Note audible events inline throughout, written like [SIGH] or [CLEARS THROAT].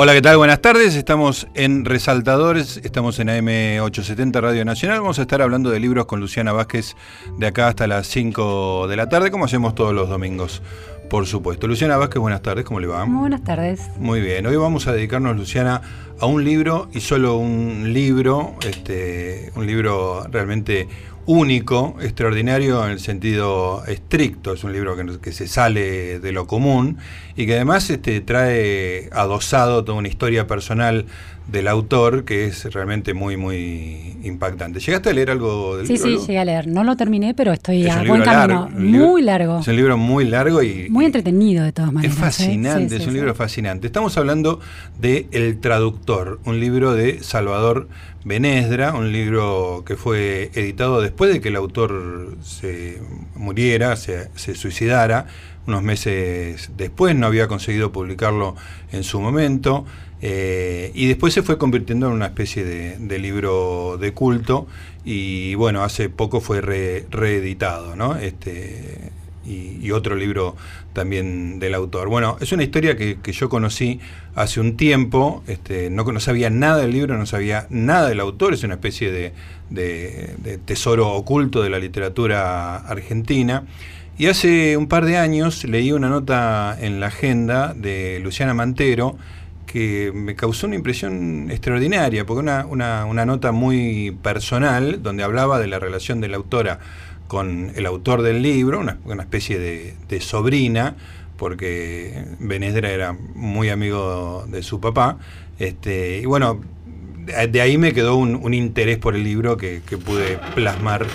Hola, ¿qué tal? Buenas tardes. Estamos en Resaltadores, estamos en AM870 Radio Nacional. Vamos a estar hablando de libros con Luciana Vázquez de acá hasta las 5 de la tarde, como hacemos todos los domingos, por supuesto. Luciana Vázquez, buenas tardes, ¿cómo le va? Muy buenas tardes. Muy bien, hoy vamos a dedicarnos, Luciana, a un libro y solo un libro, este, un libro realmente único, extraordinario en el sentido estricto, es un libro que, se sale de lo común y que además este, trae adosado toda una historia personal del autor que es realmente muy, muy impactante. ¿Llegaste a leer algo del libro? Sí, sí, llegué a leer. No lo terminé, pero estoy a buen camino. muy largo. Es un libro muy largo y... Muy entretenido de todas maneras. Es ¿eh? fascinante, es un libro fascinante. Estamos hablando de El Traductor, un libro de Salvador Benesdra, un libro que fue editado después de que el autor se muriera, se, suicidara, unos meses después, no había conseguido publicarlo en su momento, eh, y después se fue convirtiendo en una especie de, libro de culto, y bueno, hace poco fue reeditado, ¿no? Este, y, otro libro también del autor. Bueno, es una historia que, yo conocí hace un tiempo, este, no, sabía nada del libro, no sabía nada del autor, es una especie de, tesoro oculto de la literatura argentina. Y hace un par de años leí una nota en la agenda de Luciana Mantero, que me causó una impresión extraordinaria, porque una, una, una, nota muy personal, donde hablaba de la relación de la autora con el autor del libro, una, especie de, sobrina, porque Benedra era muy amigo de su papá. Este, y bueno, de ahí me quedó un, interés por el libro que, pude plasmar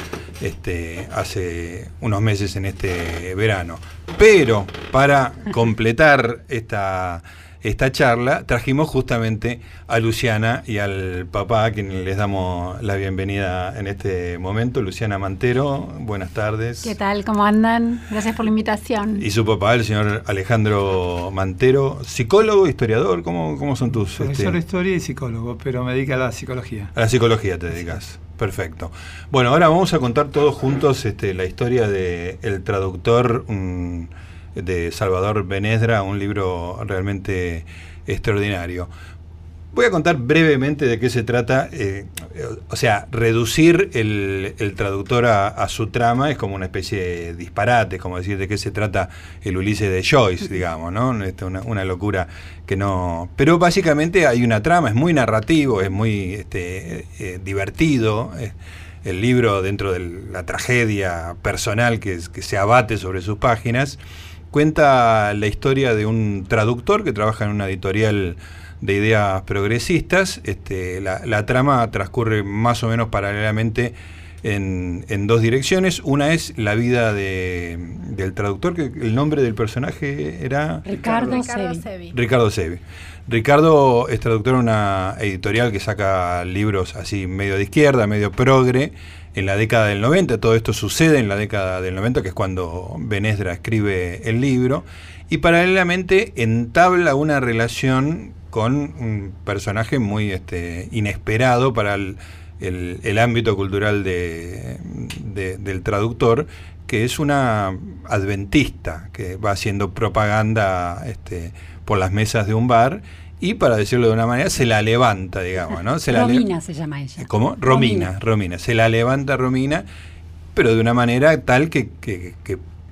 este, hace unos meses en este verano. Pero para completar esta esta charla, trajimos justamente a Luciana y al papá, a quien les damos la bienvenida en este momento. Luciana Mantero, buenas tardes. ¿Qué tal? ¿Cómo andan? Gracias por la invitación. Y su papá, el señor Alejandro Mantero, psicólogo, historiador, ¿cómo, cómo son tus...? Profesor de historia y psicólogo, pero me dedica a la psicología. A la psicología te dedicas. Perfecto. Bueno, ahora vamos a contar todos juntos este, la historia de el traductor de Salvador Benedra, un libro realmente extraordinario. Voy a contar brevemente de qué se trata. Eh, o sea, reducir el, traductor a, su trama es como una especie de disparate, como decir de qué se trata el Ulises de Joyce, digamos, ¿no? Una, una locura que no. Pero básicamente hay una trama, es muy narrativo, es muy este, eh, divertido. el libro, dentro de la tragedia personal que se abate sobre sus páginas, cuenta la historia de un traductor que trabaja en una editorial de ideas progresistas. Este, la, trama transcurre más o menos paralelamente en, dos direcciones. Una es la vida del traductor, que el nombre del personaje era... Ricardo, Sevi. Ricardo Sevi. Ricardo es traductor de una editorial que saca libros así medio de izquierda, medio progre en la década del 90, todo esto sucede en la década del 90, que es cuando Benesdra escribe el libro, y paralelamente entabla una relación con un personaje muy este, inesperado para el, ámbito cultural de, del traductor, que es una adventista que va haciendo propaganda este, por las mesas de un bar y para decirlo de una manera, se la levanta, digamos, ¿no? Se Romina se llama ella. ¿Cómo? Romina, Romina, Se la levanta Romina, pero de una manera tal que,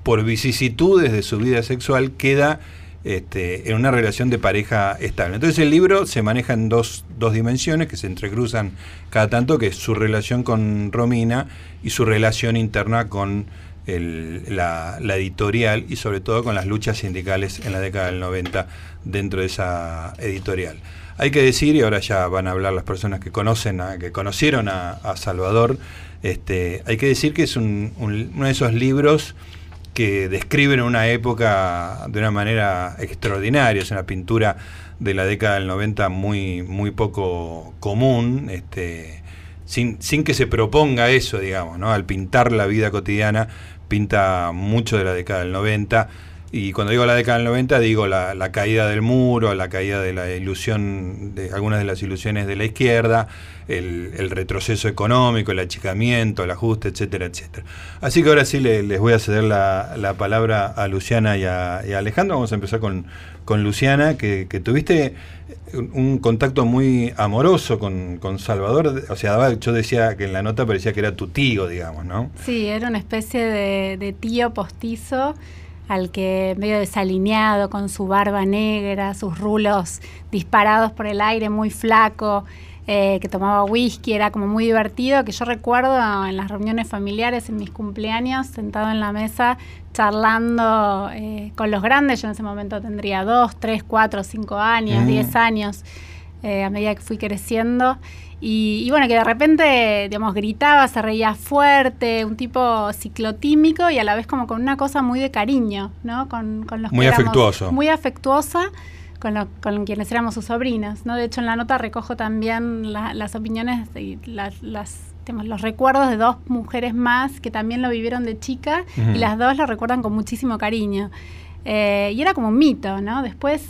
por vicisitudes de su vida sexual queda este, en una relación de pareja estable. Entonces el libro se maneja en dos, dos dimensiones que se entrecruzan cada tanto, que es su relación con Romina y su relación interna con la, editorial y sobre todo con las luchas sindicales en la década del 90 dentro de esa editorial. Hay que decir, y ahora ya van a hablar las personas que conocen, que conocieron a, Salvador, este, hay que decir que es uno de esos libros que describen una época de una manera extraordinaria, es una pintura de la década del 90 muy, muy poco común, este, sin, sin que se proponga eso, digamos, ¿no? al pintar la vida cotidiana pinta mucho de la década del 90. Y cuando digo la década del 90, digo la, caída del muro, la caída de la ilusión, de algunas de las ilusiones de la izquierda, el, retroceso económico, el achicamiento, el ajuste, etcétera, etcétera. Así que ahora sí les, voy a ceder la, palabra a Luciana y a, Alejandro. Vamos a empezar con, Luciana, que, tuviste un contacto muy amoroso con, Salvador. O sea, yo decía que en la nota parecía que era tu tío, digamos, ¿no? Sí, era una especie de tío postizo al que medio desalineado, con su barba negra, sus rulos disparados por el aire, muy flaco, eh, que tomaba whisky, era como muy divertido, que yo recuerdo en las reuniones familiares, en mis cumpleaños, sentado en la mesa, charlando eh, con los grandes, yo en ese momento tendría dos, tres, cuatro, cinco años, mm. diez años, eh, a medida que fui creciendo. Y, bueno, que de repente, digamos, gritaba, se reía fuerte, un tipo ciclotímico y a la vez como con una cosa muy de cariño, ¿no? Con, con los muy afectuoso. Muy afectuosa con, con, quienes éramos sus sobrinas, ¿no? De hecho, en la nota recojo también las opiniones y las, las los recuerdos de dos mujeres más que también lo vivieron de chica y las dos lo recuerdan con muchísimo cariño. Eh, y era como un mito, ¿no? Después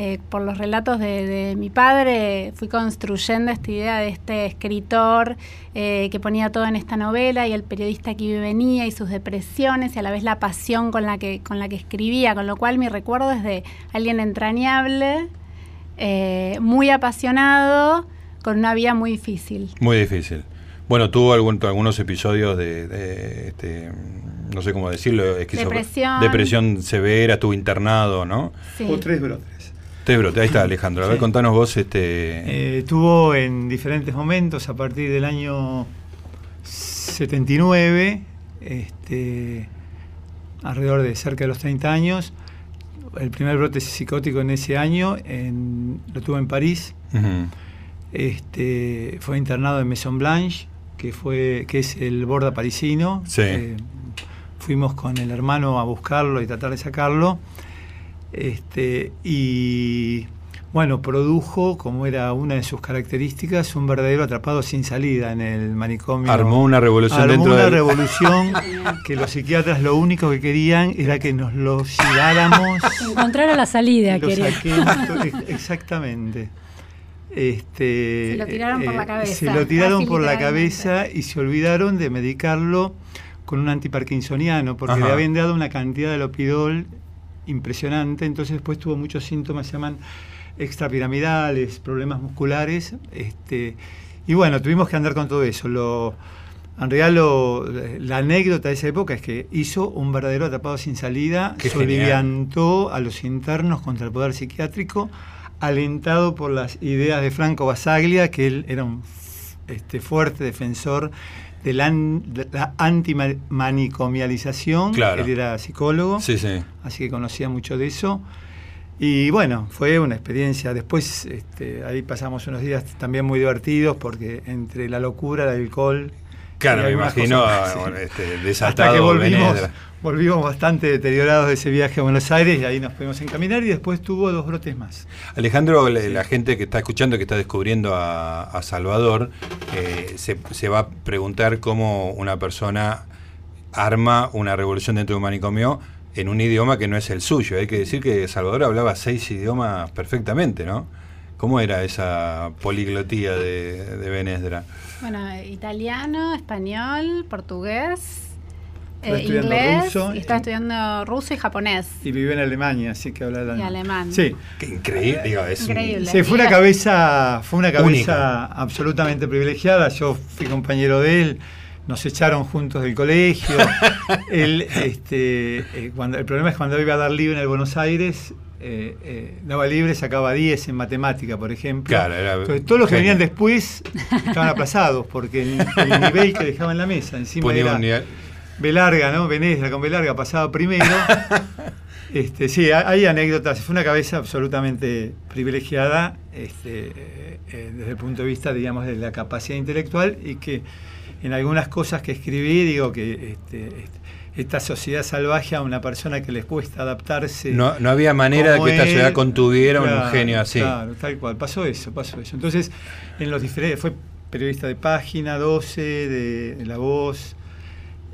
eh, por los relatos de, mi padre, fui construyendo esta idea de este escritor eh, que ponía todo en esta novela y el periodista que venía y sus depresiones y a la vez la pasión con la que, con la que escribía, con lo cual mi recuerdo es de alguien entrañable, eh, muy apasionado, con una vida muy difícil. Muy difícil. Bueno, tuvo algunos episodios de, este, no sé cómo decirlo, depresión. depresión severa, estuvo internado, ¿no? Sí. O tres brotes ahí está Alejandro. A ver, contanos vos. este eh, Tuvo en diferentes momentos, a partir del año 79, este, alrededor de cerca de los 30 años. El primer brote psicótico en ese año lo tuvo en París. este, fue internado en Maison Blanche, que, fue, que es el borda parisino. Eh, fuimos con el hermano a buscarlo y tratar de sacarlo. Este, y bueno, produjo, como era una de sus características, un verdadero atrapado sin salida en el manicomio. Armó una revolución Armó dentro una revolución [LAUGHS] que los psiquiatras lo único que querían era que nos lo lleváramos. Encontrar a la salida, quería. exactamente. Este, se lo tiraron por la eh, cabeza. Se lo tiraron por la cabeza y se olvidaron de medicarlo con un antiparkinsoniano, porque le habían dado una cantidad de lopidol impresionante, entonces después tuvo muchos síntomas, se llaman extrapiramidales, problemas musculares, este, y bueno, tuvimos que andar con todo eso. Lo, en realidad la anécdota de esa época es que hizo un verdadero atrapado sin salida, soliviantó a los internos contra el poder psiquiátrico, alentado por las ideas de Franco Basaglia, que él era un este, fuerte defensor de la, antimanicomialización. Él era psicólogo, así que conocía mucho de eso. Y bueno, fue una experiencia. Después este, ahí pasamos unos días también muy divertidos porque entre la locura, el alcohol... Claro, me imagino [LAUGHS] este, desatado. que volvimos, volvimos bastante deteriorados de ese viaje a Buenos Aires y ahí nos pudimos encaminar y después tuvo dos brotes más. Alejandro, la gente que está escuchando, que está descubriendo a, Salvador, eh, se, va a preguntar cómo una persona arma una revolución dentro de un manicomio en un idioma que no es el suyo. Hay que decir que Salvador hablaba seis idiomas perfectamente, ¿no? ¿Cómo era esa poliglotía de, de Benesdra? Bueno, italiano, español, portugués, eh, inglés, y estaba estudiando ruso y japonés. Y vive en Alemania, así que habla alemán. Y alemán. Sí. Qué increíble, digo, es increíble. Sí, fue una cabeza, fue una cabeza absolutamente privilegiada. Yo fui compañero de él, nos echaron juntos del colegio. [LAUGHS] él, este, eh, cuando, el problema es cuando iba a dar libre en el Buenos Aires, eh, daba libre, sacaba 10 en matemática, por ejemplo. Claro, Entonces, todos los que venían después estaban aplazados porque el, nivel que dejaba en la mesa encima era Belarga, ¿no? Venecia con Belarga pasaba primero. [LAUGHS] este, sí, hay anécdotas. Fue una cabeza absolutamente privilegiada este, eh, desde el punto de vista, digamos, de la capacidad intelectual y que en algunas cosas que escribí digo que este, este, esta sociedad salvaje a una persona que les cuesta adaptarse. No, había manera de que esta sociedad contuviera un genio así. Claro, tal cual. Pasó eso, pasó eso. Entonces, en los diferentes, fue periodista de página 12, de La Voz,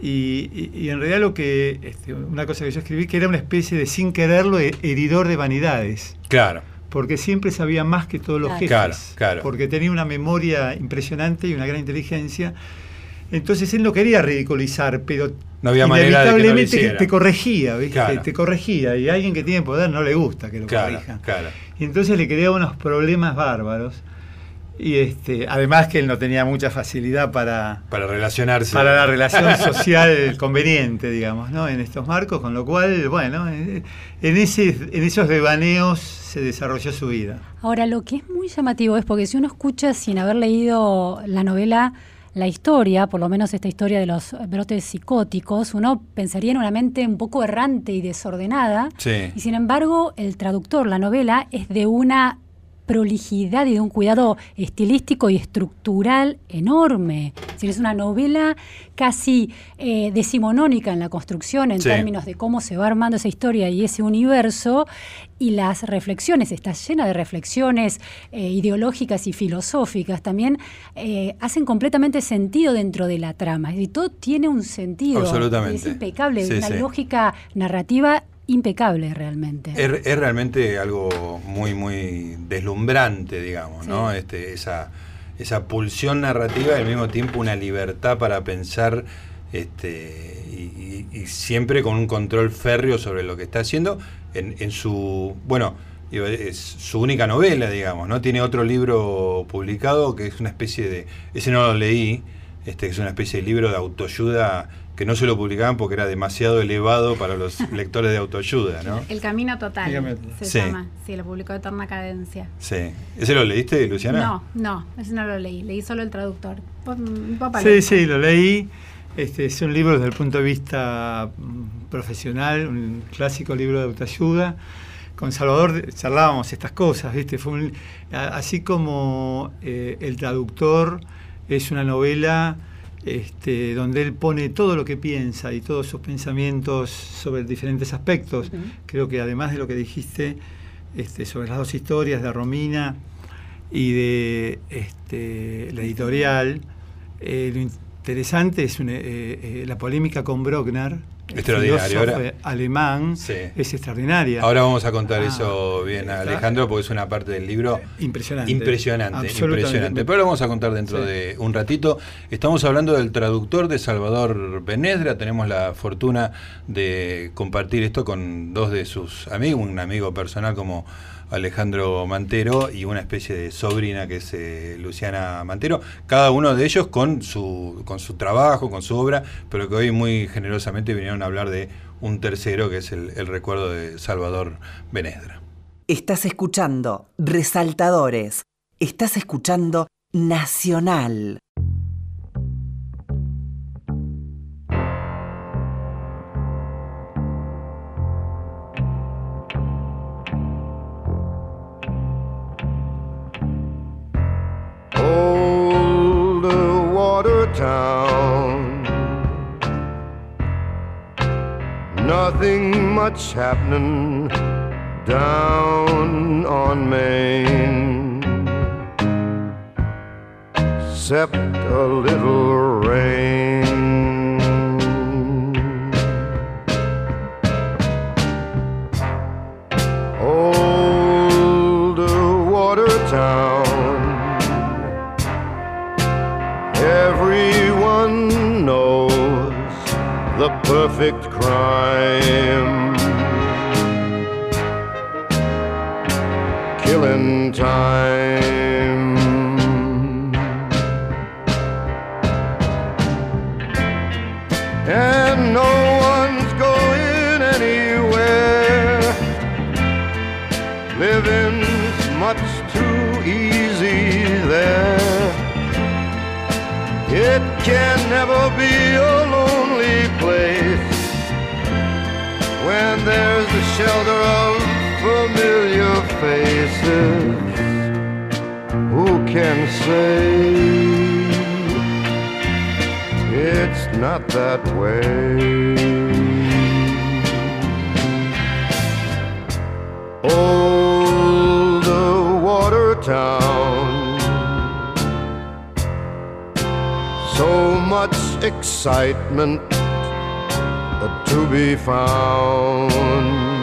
Y, en realidad lo que, este, una cosa que yo escribí, que era una especie de, sin quererlo, heridor de vanidades. Claro. Porque siempre sabía más que todos los jefes. Claro, claro. Porque tenía una memoria impresionante y una gran inteligencia. Entonces él no quería ridiculizar, pero no había inevitablemente manera te corregía, ¿viste? Te corregía. Y a alguien que tiene poder no le gusta que lo corrija. Claro. Y entonces le creaba unos problemas bárbaros. Y este, además que él no tenía mucha facilidad para, para relacionarse. Para la [LAUGHS] relación social conveniente, digamos, ¿no? En estos marcos, con lo cual, bueno, en, ese, en esos devaneos se desarrolló su vida. Ahora, lo que es muy llamativo es porque si uno escucha sin haber leído la novela, la historia, por lo menos esta historia de los brotes psicóticos, uno pensaría en una mente un poco errante y desordenada. Y sin embargo, el traductor, la novela, es de una prolijidad y de un cuidado estilístico y estructural enorme. Es, es una novela casi eh, decimonónica en la construcción en términos de cómo se va armando esa historia y ese universo y las reflexiones, está llena de reflexiones eh, ideológicas y filosóficas también, eh, hacen completamente sentido dentro de la trama. Y todo tiene un sentido. Absolutamente. Es impecable, una lógica narrativa impecable realmente. Es, realmente algo muy, muy deslumbrante, digamos, ¿no? Este, esa, esa pulsión narrativa y al mismo tiempo una libertad para pensar este, y, siempre con un control férreo sobre lo que está haciendo en, en su, bueno, es su única novela, digamos, ¿no? Tiene otro libro publicado que es una especie de, ese no lo leí, este, es una especie de libro de autoayuda que no se lo publicaban porque era demasiado elevado para los [LAUGHS] lectores de autoayuda, ¿no? El Camino Total se llama, sí, lo publicó Eterna Cadencia. Sí. ¿Ese lo leíste, Luciana? No, no, ese no lo leí, leí solo el traductor. sí, sí, lo leí. Este, es un libro desde el punto de vista mm, profesional, un clásico libro de autoayuda. Con Salvador charlábamos estas cosas, ¿viste? Fue así como eh, el traductor es una novela este, donde él pone todo lo que piensa y todos sus pensamientos sobre diferentes aspectos. Creo que además de lo que dijiste este, sobre las dos historias de Romina y de este, la editorial, eh, lo interesante es eh, eh, la polémica con Brockner Extraordinario. alemán es extraordinaria. Ahora vamos a contar ah, eso bien, Alejandro, porque es una parte del libro impresionante. Impresionante, impresionante. Pero lo vamos a contar dentro de un ratito. Estamos hablando del traductor de Salvador Benedra. Tenemos la fortuna de compartir esto con dos de sus amigos, un amigo personal como Alejandro Mantero y una especie de sobrina que es eh, Luciana Mantero, cada uno de ellos con su, con su trabajo, con su obra, pero que hoy muy generosamente vinieron a hablar de un tercero que es el, el recuerdo de Salvador Benedra. Estás escuchando Resaltadores, estás escuchando Nacional. Town. Nothing much happening down on Main, except a little rain. Old water town. Perfect crime. Killing time. And no one's going anywhere. Living's much too easy there. It can never be there's the shelter of familiar faces. Who can say it's not that way? Old water town, so much excitement to be found.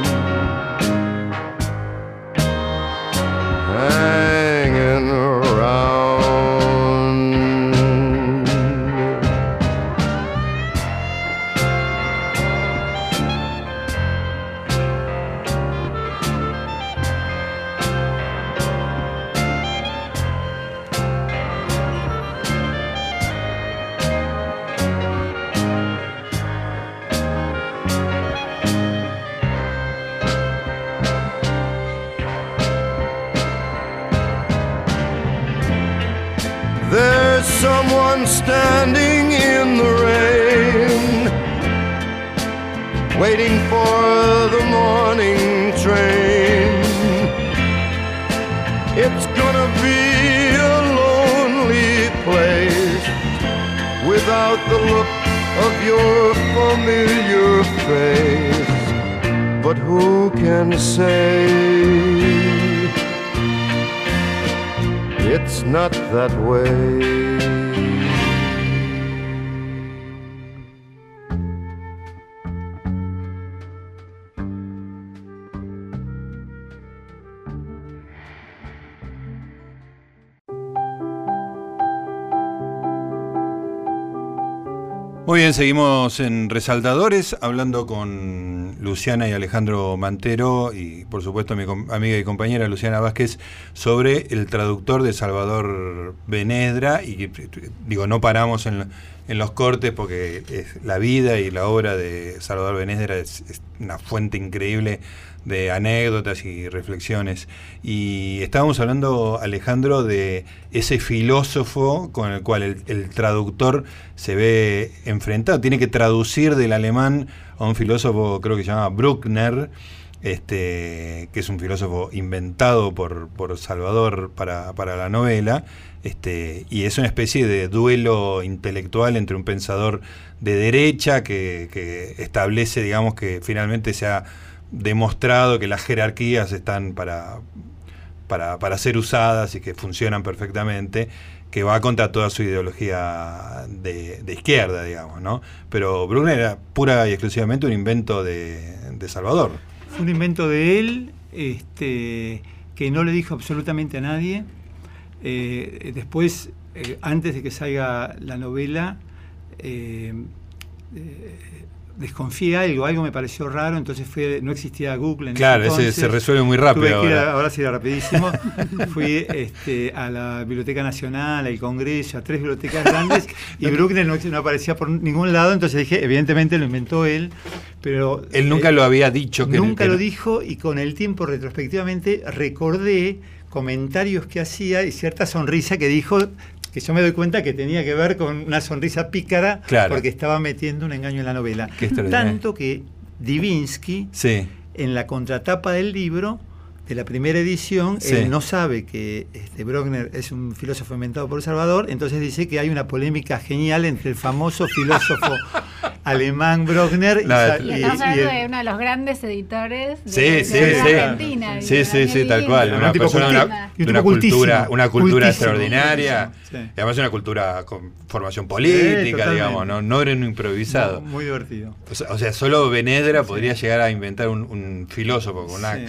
Seguimos en Resaltadores, hablando con Luciana y Alejandro Mantero y por supuesto mi amiga y compañera Luciana Vázquez sobre el traductor de Salvador Benedra y digo, no paramos en, los cortes porque es la vida y la obra de Salvador Benedra es una fuente increíble de anécdotas y reflexiones. Y estábamos hablando, Alejandro, de ese filósofo con el cual el, el traductor se ve enfrentado. Tiene que traducir del alemán a un filósofo, creo que se llama Bruckner, este, que es un filósofo inventado por, por Salvador para, para la novela. Este, y es una especie de duelo intelectual entre un pensador de derecha que, que establece, digamos, que finalmente se ha demostrado que las jerarquías están para, para, para ser usadas y que funcionan perfectamente, que va contra toda su ideología de, de izquierda, digamos, ¿no? Pero Brunner era pura y exclusivamente un invento de, de Salvador. Fue un invento de él este, que no le dijo absolutamente a nadie. Eh, después, eh, antes de que salga la novela, eh, desconfié algo, algo me pareció raro, entonces fue, no existía Google en Claro, ese entonces. se resuelve muy rápido Tuve que ir a- ahora. ahora sí era rapidísimo. [LAUGHS] Fui este, a la Biblioteca Nacional, al Congreso, a tres bibliotecas grandes y [LAUGHS] Bruckner no, no aparecía por ningún lado, entonces dije, evidentemente lo inventó él, pero... Él nunca eh, lo había dicho. Que Nunca lo dijo y con el tiempo retrospectivamente recordé comentarios que hacía y cierta sonrisa que dijo que yo me doy cuenta que tenía que ver con una sonrisa pícara Claro. porque estaba metiendo un engaño en la novela. Tanto que Divinsky Sí, en la contratapa del libro de la primera edición, Sí. él no sabe que este, Bruckner es un filósofo inventado por Salvador, entonces dice que hay una polémica genial entre el famoso filósofo [LAUGHS] alemán Sa- es- Y y- estamos y hablando el- de uno de los grandes editores de, Sí, de sí, la sí. Argentina. Sí, sí, sí, tal cual. Una Un tipo persona de una, de cultura, una cultura extraordinaria. Sí. Y además una cultura con formación política, digamos, ¿no? No era un improvisado. Muy, muy divertido. O sea, o sea, solo Benedra podría llegar a inventar un, un filósofo con una Sí.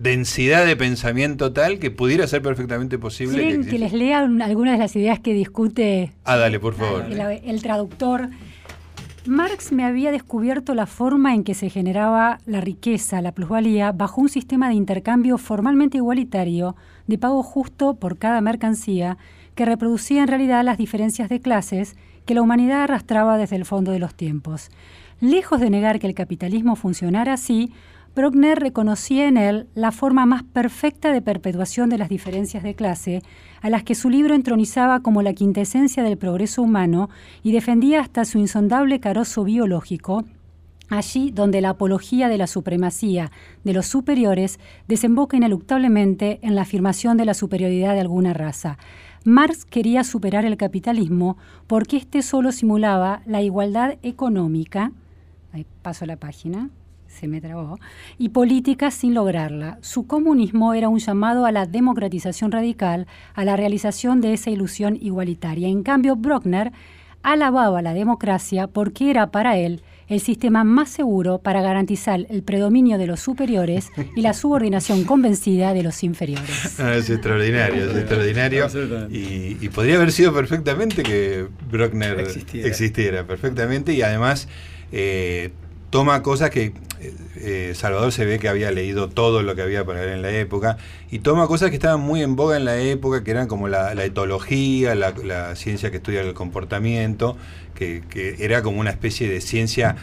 Densidad de pensamiento tal que pudiera ser perfectamente posible. que ¿Quieren que exista. les lea un- algunas de las ideas que discute Ah, dale, por favor. el, el traductor. Marx me había descubierto la forma en que se generaba la riqueza, la plusvalía, bajo un sistema de intercambio formalmente igualitario, de pago justo por cada mercancía, que reproducía en realidad las diferencias de clases que la humanidad arrastraba desde el fondo de los tiempos. Lejos de negar que el capitalismo funcionara así, Bruckner reconocía en él la forma más perfecta de perpetuación de las diferencias de clase, a las que su libro entronizaba como la quintesencia del progreso humano y defendía hasta su insondable carozo biológico, allí donde la apología de la supremacía de los superiores desemboca ineluctablemente en la afirmación de la superioridad de alguna raza. Marx quería superar el capitalismo porque éste solo simulaba la igualdad económica, ahí paso la página, se me trabó, y política sin lograrla. Su comunismo era un llamado a la democratización radical, a la realización de esa ilusión igualitaria. En cambio, Bruckner alababa la democracia porque era para él el sistema más seguro para garantizar el predominio de los superiores y la subordinación convencida de los inferiores. [LAUGHS] Ah, es extraordinario, es extraordinario. Y, y podría haber sido perfectamente que Brockner Existiera. existiera, perfectamente y además eh, toma cosas que eh, eh, Salvador se ve que había leído todo lo que había para ver en la época y toma cosas que estaban muy en boga en la época, que eran como la, etología, la, la ciencia que estudia el comportamiento, que, que era como una especie de ciencia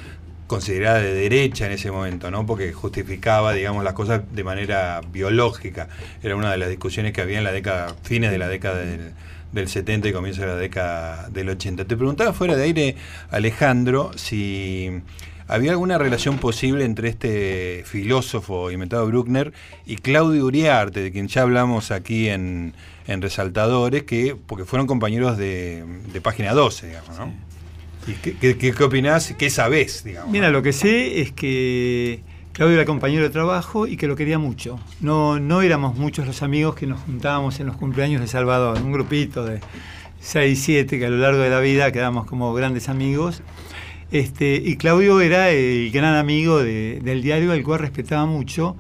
considerada de derecha en ese momento, ¿no? Porque justificaba, digamos, las cosas de manera biológica. Era una de las discusiones que había en la década, fines de la década del, del 70 y comienzo de la década del 80. Te preguntaba fuera de aire, Alejandro, si había alguna relación posible entre este filósofo inventado Bruckner y Claudio Uriarte, de quien ya hablamos aquí en, en Resaltadores, que porque fueron compañeros de, de página 12, digamos, ¿no? ¿Y qué, qué, qué- qué opinás? ¿Qué sabés, digamos? Mira, ¿no? lo que sé es que Claudio era compañero de trabajo y que lo quería mucho. No, no éramos muchos los amigos que nos juntábamos en los cumpleaños de Salvador, un grupito de 6, 7 que a lo largo de la vida quedamos como grandes amigos. Este, y Claudio era el gran amigo de- del diario, al cual respetaba mucho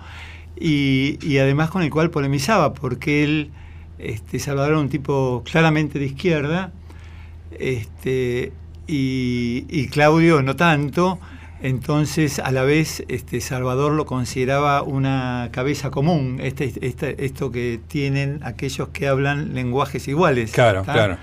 y, y además con el cual polemizaba, porque él, este, Salvador era un tipo claramente de izquierda, este, y, y Claudio no tanto. Entonces, a la vez, este, Salvador lo consideraba una cabeza común, este, este- esto que tienen aquellos que hablan lenguajes iguales. Claro, ¿tá? claro.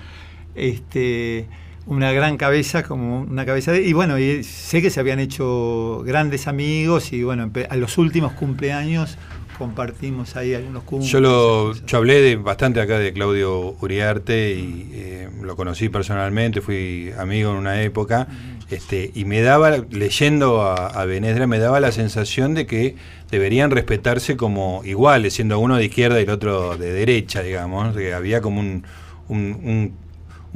Este, una gran cabeza, como una cabeza de... Y bueno, y sé que se habían hecho grandes amigos y bueno, a los últimos cumpleaños compartimos ahí algunos cumpleaños. Yo lo yo hablé de, bastante acá de Claudio Uriarte y eh, lo conocí personalmente, fui amigo en una época, este, y me daba, leyendo a, a Benedra, me daba la sensación de que deberían respetarse como iguales, siendo uno de izquierda y el otro de derecha, digamos, que había como un, un, un-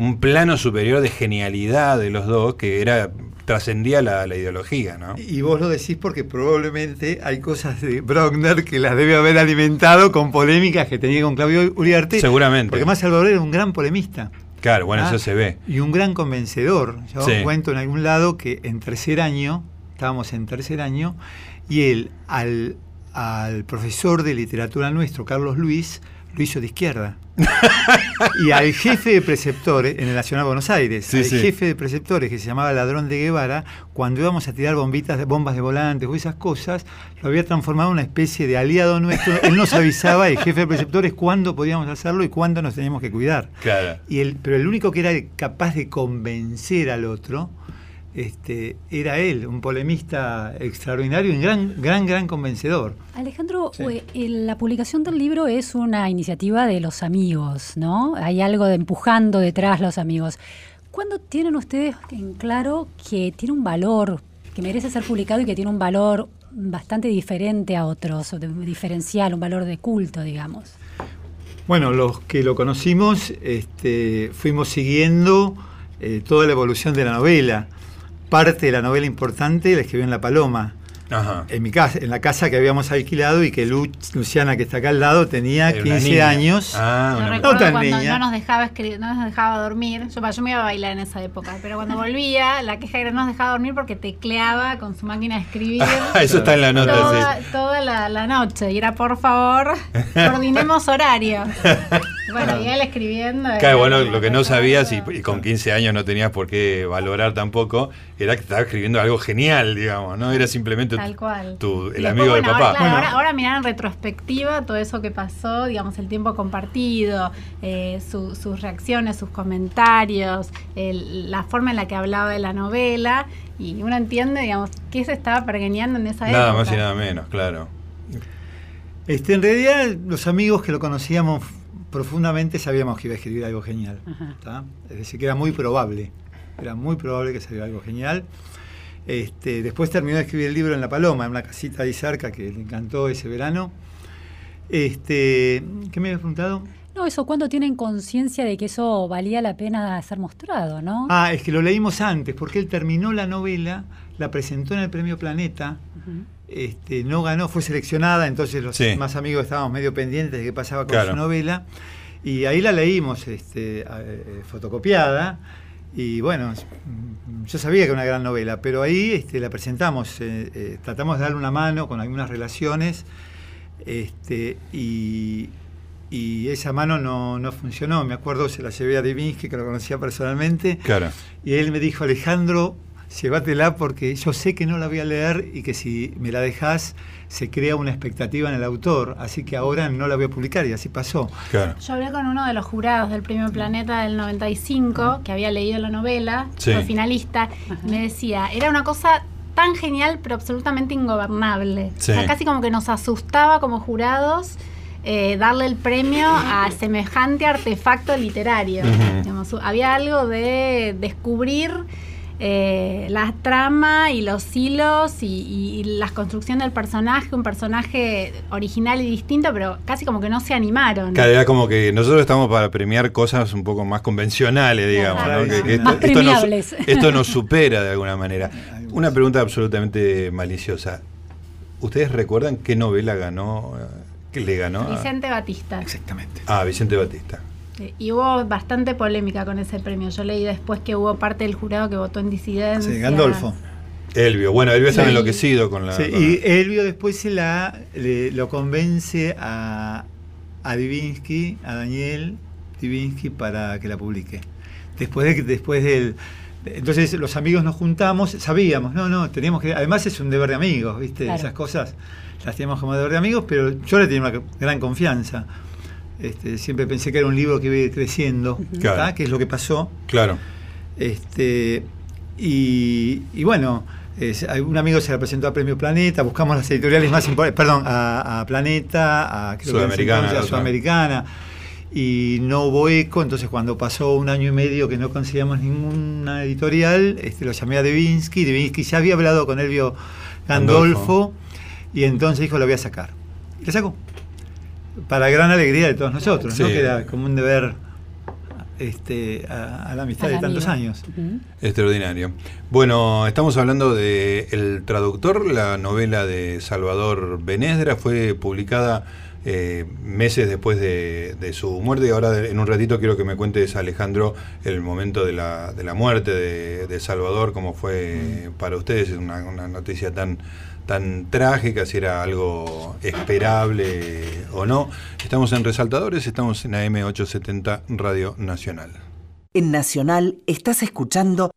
un plano superior de genialidad de los dos que era trascendía la, la ideología, ¿no? Y vos lo decís porque probablemente hay cosas de Brockner que las debe haber alimentado con polémicas que tenía con Claudio Uriarte. Seguramente. Porque más Salvador era un gran polemista. Claro, bueno, Ah, eso se ve. Y un gran convencedor. Yo Sí. cuento en algún lado que en tercer año, estábamos en tercer año, y él al, al profesor de literatura nuestro, Carlos Luis, lo hizo de izquierda. [LAUGHS] y al jefe de preceptores, en el Nacional Buenos Aires, Sí, al sí. jefe de preceptores que se llamaba Ladrón de Guevara, cuando íbamos a tirar bombitas, de- bombas de volantes o esas cosas, lo había transformado en una especie de aliado nuestro. Él nos avisaba, el jefe de preceptores, cuándo podíamos hacerlo y cuándo nos teníamos que cuidar. Claro. Y el, pero el único que era capaz de convencer al otro este, era él, un polemista extraordinario y un gran, gran, gran convencedor. Alejandro, Sí. eh, la publicación del libro es una iniciativa de los amigos, ¿no? Hay algo de empujando detrás los amigos. ¿Cuándo tienen ustedes en claro que tiene un valor, que merece ser publicado y que tiene un valor bastante diferente a otros, o de- diferencial, un valor de culto, digamos? Bueno, los que lo conocimos este, fuimos siguiendo eh, toda la evolución de la novela. Parte de la novela importante la escribió en La Paloma, Ajá. en mi casa, en la casa que habíamos alquilado y que Lu- Luciana, que está acá al lado, tenía Era una 15 niña. años. Ah, Yo una recuerdo tan cuando niña. no nos dejaba escri- no nos dejaba dormir. Yo, yo me iba a bailar en esa época, pero cuando volvía, la queja era que no nos dejaba dormir porque tecleaba con su máquina de escribir. [LAUGHS] Ah, Eso está en la nota, toda, sí. toda la, la noche y era por favor [LAUGHS] coordinemos horarios bueno y él escribiendo Claro, bueno, lo que no sabías y, con 15 años no tenías por qué valorar tampoco, era que estaba escribiendo algo genial, digamos, ¿no? Era simplemente Tal cual. tu, el después, amigo del bueno, papá. Ahora, claro, Bueno. ahora, ahora mirar en retrospectiva todo eso que pasó, digamos, el tiempo compartido, eh, su- sus reacciones, sus comentarios, el- la forma en la que hablaba de la novela, y uno entiende, digamos, qué se estaba pergeñando en esa nada época. más y nada menos, claro. Este, en realidad, los amigos que lo conocíamos profundamente sabíamos que iba a escribir algo genial. Es decir, que era muy probable. Era muy probable que saliera algo genial. Este, después terminó de escribir el libro en La Paloma, en una casita ahí cerca que le encantó ese verano. Este, ¿Qué me habías preguntado? No, eso, ¿cuándo tienen conciencia de que eso valía la pena ser mostrado, no? Ah, es que lo leímos antes, porque él terminó la novela, la presentó en el Premio Planeta. Este, no ganó, fue seleccionada, entonces los Sí. más amigos estábamos medio pendientes de qué pasaba con Claro. su novela. Y ahí la leímos este, eh, fotocopiada. Y bueno, mm, yo sabía que era una gran novela, pero ahí este, la presentamos, eh, eh, tratamos de darle una mano con algunas relaciones este, y, y esa mano no, no funcionó. Me acuerdo, se la llevé a Divinsky, que lo conocía personalmente, Claro. y él me dijo, Alejandro, llévatela porque yo sé que no la voy a leer y que si me la dejas se crea una expectativa en el autor, así que ahora no la voy a publicar y así pasó. Claro. Yo hablé con uno de los jurados del Premio Planeta del 95, que había leído la novela, Sí. fue finalista, y me decía, era una cosa tan genial pero absolutamente ingobernable. Sí. O sea, casi como que nos asustaba como jurados eh, darle el premio a [LAUGHS] semejante artefacto literario. Digamos, había algo de descubrir eh, la trama y los hilos y, y- y la construcción del personaje, un personaje original y distinto, pero casi como que no se animaron. Claro, era como que nosotros estamos para premiar cosas un poco más convencionales, digamos, Claro, ¿no? Que- que Más esto, nos, premiables. esto nos [LAUGHS] supera de alguna manera. Una pregunta absolutamente maliciosa. ¿Ustedes recuerdan qué novela ganó? eh, ¿Qué le ganó? a- Vicente Batista. Exactamente. Ah, Vicente Batista. Sí, Y hubo bastante polémica con ese premio. Yo leí después que hubo parte del jurado que votó en disidencia. Sí, Gandolfo. Elvio. Bueno, Elvio estaba Sí. enloquecido con la. Sí, con y la- Elvio después se la, le- lo convence a, a Divinsky, a Daniel Divinsky, para que la publique. Después de que- después del. Entonces los amigos nos juntamos, sabíamos, no, no, teníamos que. Además es un deber de amigos, ¿viste? Claro. Esas cosas las teníamos como deber de amigos, pero yo le tenía una gran confianza. Este, siempre pensé que era un libro que iba a ir creciendo, Claro. ¿tá? que es lo que pasó. Claro. Este, y, y bueno, es- un amigo se la presentó a Premio Planeta, buscamos las editoriales más importantes, perdón, a, a Planeta, a, creo Sudamericana, a. Sudamericana, y no hubo eco, entonces cuando pasó un año y medio que no conseguíamos ninguna editorial, este, lo llamé a Devinsky, Devinsky ya había hablado con Elvio Gandolfo, y entonces dijo, lo voy a sacar. Y la sacó. Para gran alegría de todos nosotros, ¿no? Que era como un deber este, a, a la amistad de tantos años. Extraordinario. Bueno, estamos hablando de El Traductor, la novela de Salvador Benesdra, fue publicada eh, meses después de, de su muerte. Y ahora en un ratito quiero que me cuentes, Alejandro, el momento de la, de la muerte de, de Salvador, cómo fue para ustedes, es una, una noticia tan tan trágica, si era algo esperable o no. Estamos en Resaltadores, estamos en AM870 Radio Nacional. En Nacional estás escuchando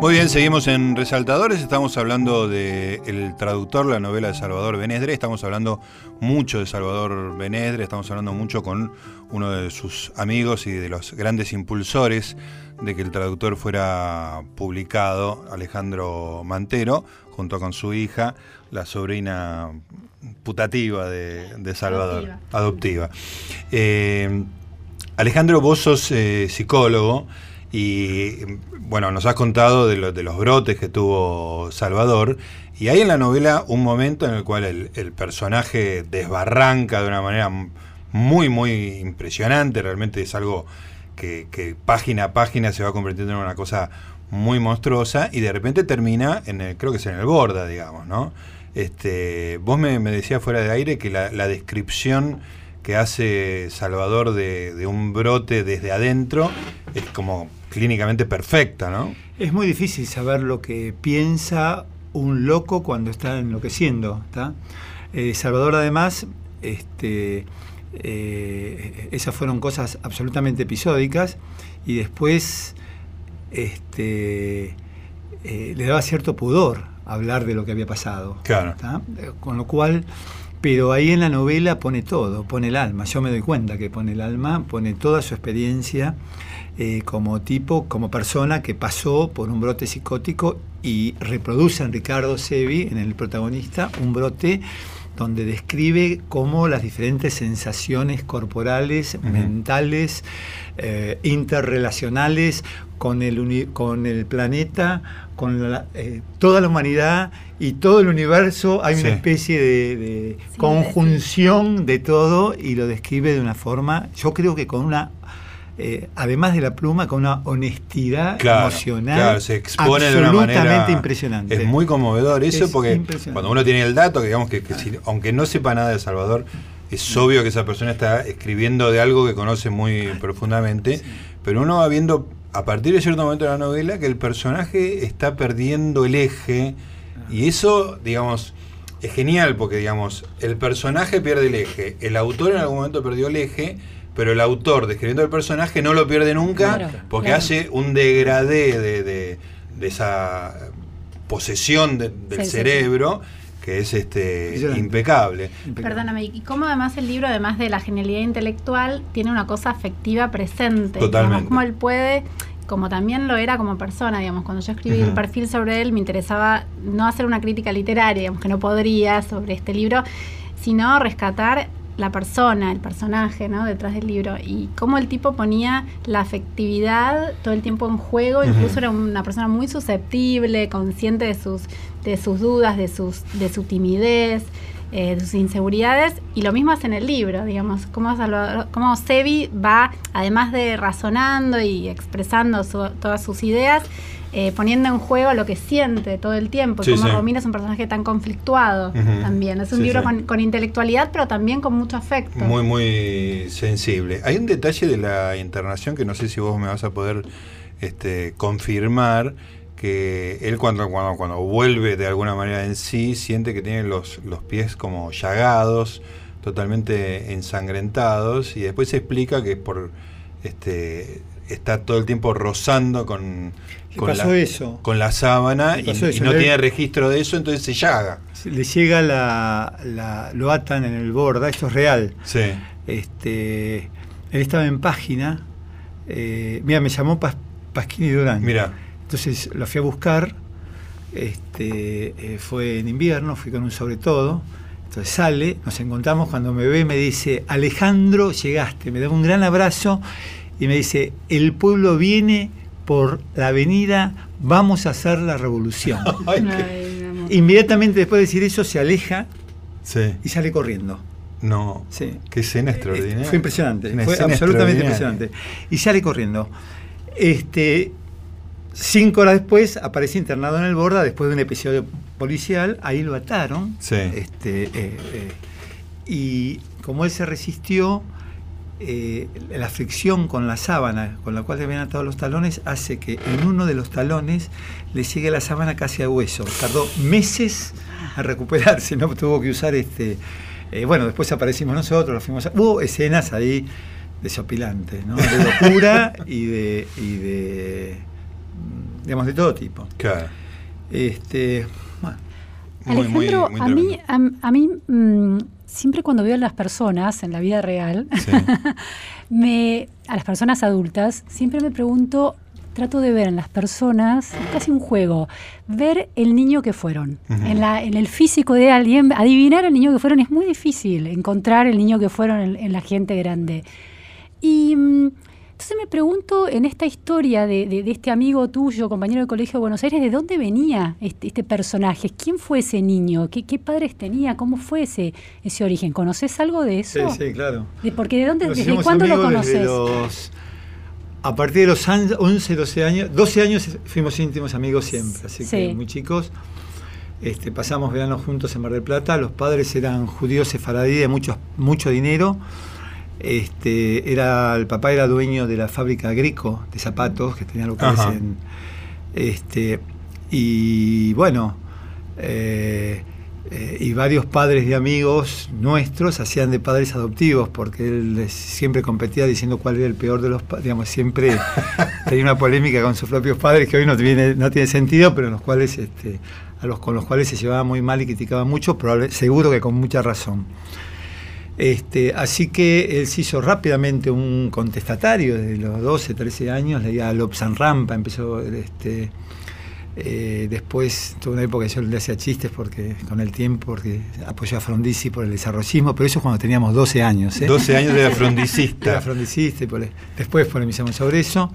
Muy bien, seguimos en Resaltadores, estamos hablando de El Traductor, la novela de Salvador Benedre, estamos hablando mucho de Salvador Benedre, estamos hablando mucho con uno de sus amigos y de los grandes impulsores de que El Traductor fuera publicado, Alejandro Mantero, junto con su hija, la sobrina putativa de, de Salvador, adoptiva. Eh, Alejandro, vos sos eh, psicólogo y bueno, nos has contado de, lo- de los brotes que tuvo Salvador. Y hay en la novela un momento en el cual el, personaje desbarranca de una manera muy, muy impresionante. Realmente es algo que, página a página se va convirtiendo en una cosa muy monstruosa y de repente termina en el, creo que es en el borda, digamos, ¿no? Este, vos me, decías fuera de aire que la, descripción que hace Salvador de un brote desde adentro es como clínicamente perfecta, ¿no? Es muy difícil saber lo que piensa un loco cuando está enloqueciendo. ¿tá? Eh, Salvador, además, este, eh, esas fueron cosas absolutamente episódicas y después este, eh, le daba cierto pudor hablar de lo que había pasado. Claro. ¿tá? Con lo cual, pero ahí en la novela pone todo, pone el alma. Yo me doy cuenta que pone el alma, pone toda su experiencia eh, como tipo, como persona que pasó por un brote psicótico y reproduce en Ricardo Sevi, en el protagonista, un brote donde describe cómo las diferentes sensaciones corporales, mentales, eh, interrelacionales con el, con el planeta, con la- eh, toda la humanidad y todo el universo, hay Sí. una especie de, de Sí, conjunción de todo y lo describe de una forma, yo creo que con una eh, además de la pluma, con una honestidad Claro, emocional claro, se expone de una absolutamente manera impresionante. Es muy conmovedor. Eso Es porque cuando uno tiene el dato, que digamos que, que si- aunque no sepa nada de Salvador, es obvio que esa persona está escribiendo de algo que conoce muy profundamente, pero uno va viendo a partir de cierto momento de la novela que el personaje está perdiendo el eje y eso, digamos, es genial porque, digamos, el personaje pierde el eje, el autor en algún momento perdió el eje, pero el autor describiendo el personaje no lo pierde nunca Claro, porque claro. hace un degradé de, de- de esa posesión de- del Sí, sí, cerebro que es este impecable. Perdóname, y cómo además el libro, además de la genialidad intelectual, tiene una cosa afectiva presente. Totalmente. Cómo él puede, como también lo era como persona, digamos, cuando yo escribí el Ujú. perfil sobre él, me interesaba no hacer una crítica literaria, digamos, que no podría sobre este libro, sino rescatar la persona, el personaje, ¿no? Detrás del libro. Y cómo el tipo ponía la afectividad todo el tiempo en juego, incluso era una persona muy susceptible, consciente de sus, de sus dudas, de, sus, de su timidez, eh, de sus inseguridades. Y lo mismo hace en el libro, digamos, cómo, Salvador- cómo Sebi va, además de razonando y expresando su- todas sus ideas, eh, poniendo en juego lo que siente todo el tiempo. Sí, como sí. Romina es un personaje tan conflictuado también. Es un Sí, libro. Con, con intelectualidad, pero también con mucho afecto. Muy, muy sensible. Hay un detalle de la internación que no sé si vos me vas a poder este, confirmar, que él cuando, cuando, cuando vuelve de alguna manera en sí, siente que tiene los, los pies como llagados, totalmente ensangrentados, y después se explica que es por este está todo el tiempo rozando con, con, pasó la, eso. con la sábana y, no Le- tiene registro de eso, entonces se llaga. Le llega la, la- lo atan en el borda, esto es real. Sí. Este, él estaba en página. eh, mira, me llamó Pas- Pasquini Durán. Mira, Entonces lo fui a buscar. Este, eh, fue en invierno, fui con un sobre todo. Entonces sale, nos encontramos. Cuando me ve, me dice: Alejandro, llegaste. Me da un gran abrazo y me dice: El pueblo viene por la avenida, vamos a hacer la revolución. [LAUGHS] Ay, qué-. Inmediatamente después de decir eso, se aleja sí. y sale corriendo. No, Sí. qué escena extraordinaria. Fue impresionante, fue escena absolutamente impresionante. Y sale corriendo. Este, cinco horas después aparece internado en el Borda después de un episodio policial. Ahí lo ataron. Sí. Este, eh, eh, y como él se resistió, eh, la fricción con la sábana con la cual le habían atado los talones hace que en uno de los talones le llegue la sábana casi a hueso. Tardó meses a recuperarse, no tuvo que usar este. eh, bueno, después aparecimos nosotros, lo fuimos a- Hubo escenas ahí desopilantes, ¿no? De locura y de. y de. digamos, de todo tipo. Claro. Este. bueno, Muy, muy- Alejandro, muy a mí, tremendo. a, a mí siempre cuando veo a las personas en la vida real, Sí. [LAUGHS] me, a las personas adultas, siempre me pregunto, trato de ver en las personas, es casi un juego, ver el niño que fueron. En, la, en el físico de alguien, adivinar el niño que fueron es muy difícil, encontrar el niño que fueron en, en la gente grande. Y mm, entonces me pregunto en esta historia de, de- de este amigo tuyo, compañero de colegio de Buenos Aires, ¿de dónde venía este, este personaje? ¿Quién fue ese niño? ¿Qué, qué padres tenía? ¿Cómo fue ese, ese origen? ¿Conoces algo de sí, eso? sí, claro. De, porque ¿de dónde, Nos desde cuándo lo conoces? los- a partir de los an- 11, 12 años, 12 años fuimos íntimos amigos siempre, así Sí. que muy chicos. Este, pasamos verano juntos en Mar del Plata. Los padres eran judíos sefaradí de mucho, mucho dinero. Este, era, el papá era dueño de la fábrica Grico de zapatos, que tenía locales Ajá. en. Este, y bueno, eh, eh, y varios padres de amigos nuestros hacían de padres adoptivos, porque él les- siempre competía diciendo cuál era el peor de los padres, digamos, siempre [LAUGHS] tenía una polémica con sus propios padres que hoy no tiene, no tiene sentido, pero en los cuales, este, a los, con los cuales se llevaba muy mal y criticaba mucho, probable- seguro que con mucha razón. Este, así que él se hizo rápidamente un contestatario desde los 12, 13 años, leía Lobsan Rampa, empezó este, eh, después tuvo una época que yo le hacía chistes porque con el tiempo, porque apoyó a Frondizi por el desarrollismo, pero eso cuando teníamos 12 años. ¿eh? 12 años de Era frondicista. frondicista y pole- después polemizamos sobre eso.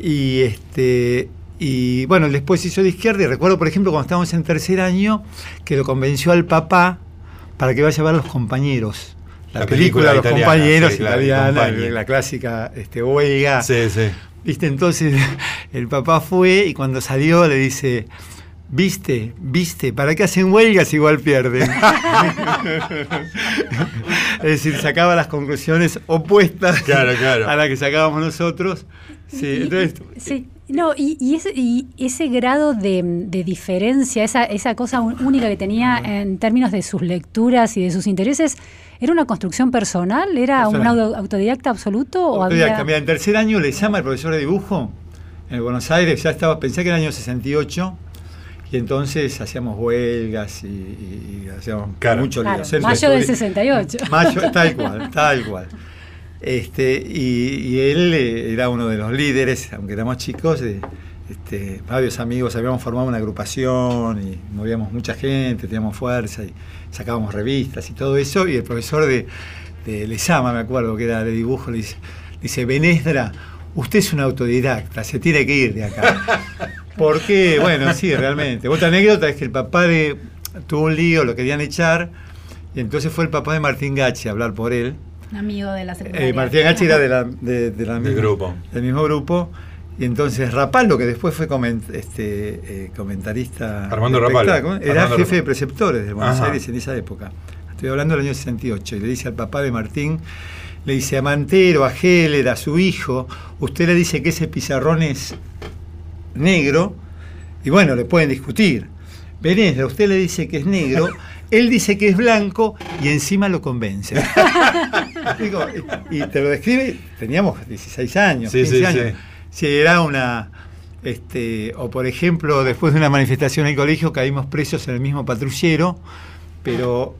Y este y bueno, después hizo de izquierda y recuerdo, por ejemplo, cuando estábamos en tercer año, que lo convenció al papá para que vaya a ver a los compañeros. La, La película, película Los italiana, compañeros sí, claro, italiana, Compagni. la clásica este, huelga. Sí, sí. ¿Viste? Entonces [LAUGHS] el papá fue y cuando salió le dice, ¿viste? ¿Viste? ¿Para qué hacen huelgas igual pierden? [LAUGHS] es decir, sacaba las conclusiones opuestas Claro, claro. [LAUGHS] a las que sacábamos nosotros. Sí, Y- entonces, sí. No, y, y ese, y ese grado de, de diferencia, esa, esa cosa un- única que tenía en términos de sus lecturas y de sus intereses, ¿era una construcción personal? ¿Era un Personal. auto- autodidacta absoluto? ¿O autodidacta. había... Mira, en tercer año le llama el profesor de dibujo en Buenos Aires, ya estaba, pensé que era el año 68, y entonces hacíamos huelgas y, y- y hacíamos Claro. mucho lío. Claro, mayo del Esturi- 68. Mayo, tal cual, tal cual. Este, y, y él eh, era uno de los líderes, aunque éramos chicos, de, este, varios amigos, habíamos formado una agrupación y movíamos mucha gente, teníamos fuerza y sacábamos revistas y todo eso. Y el profesor de, de Lezama, me acuerdo que era de dibujo, le dice, dice, Benesdra, usted es un autodidacta, se tiene que ir de acá. [LAUGHS] Porque, bueno, sí, realmente. Otra anécdota es que el papá de tuvo un lío, lo querían echar, y entonces fue el papá de Martín Gachi a hablar por él. Amigo de la secundaria. Eh, Martín Gachi era de la, de, de la Del misma- grupo. del mismo grupo. Y entonces Rapallo, que después fue coment- este, eh, comentarista. Armando de Rapallo. Era Armando jefe Rapallo. de preceptores de Buenos Ajá. Aires en esa época. Estoy hablando del año 68. Y le dice al papá de Martín, le dice a Mantero, a Heller, a su hijo, usted le dice que ese pizarrón es negro. Y bueno, le pueden discutir. Benesra, usted le dice que es negro, él dice que es blanco y encima lo convence. [LAUGHS] Digo, y, y te lo describe, teníamos 16 años, Sí, 15 sí, años. sí. Si era una. Este, o por ejemplo, después de una manifestación en el colegio caímos presos en el mismo patrullero, pero